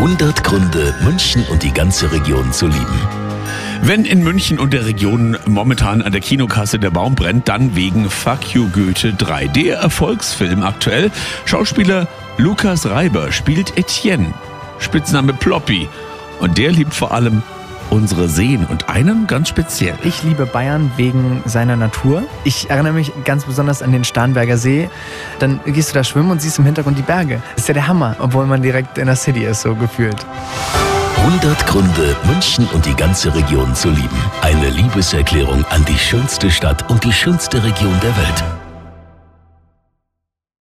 100 Gründe, München und die ganze Region zu lieben. Wenn in München und der Region momentan an der Kinokasse der Baum brennt, dann wegen Fuck You Goethe 3. Der Erfolgsfilm aktuell. Schauspieler Lukas Reiber spielt Etienne, Spitzname Ploppy. Und der liebt vor allem unsere Seen und einen ganz speziell. Ich liebe Bayern wegen seiner Natur. Ich erinnere mich ganz besonders an den Starnberger See. Dann gehst du da schwimmen und siehst im Hintergrund die Berge. Das ist ja der Hammer, obwohl man direkt in der City ist, so gefühlt. 100 Gründe, München und die ganze Region zu lieben. Eine Liebeserklärung an die schönste Stadt und die schönste Region der Welt.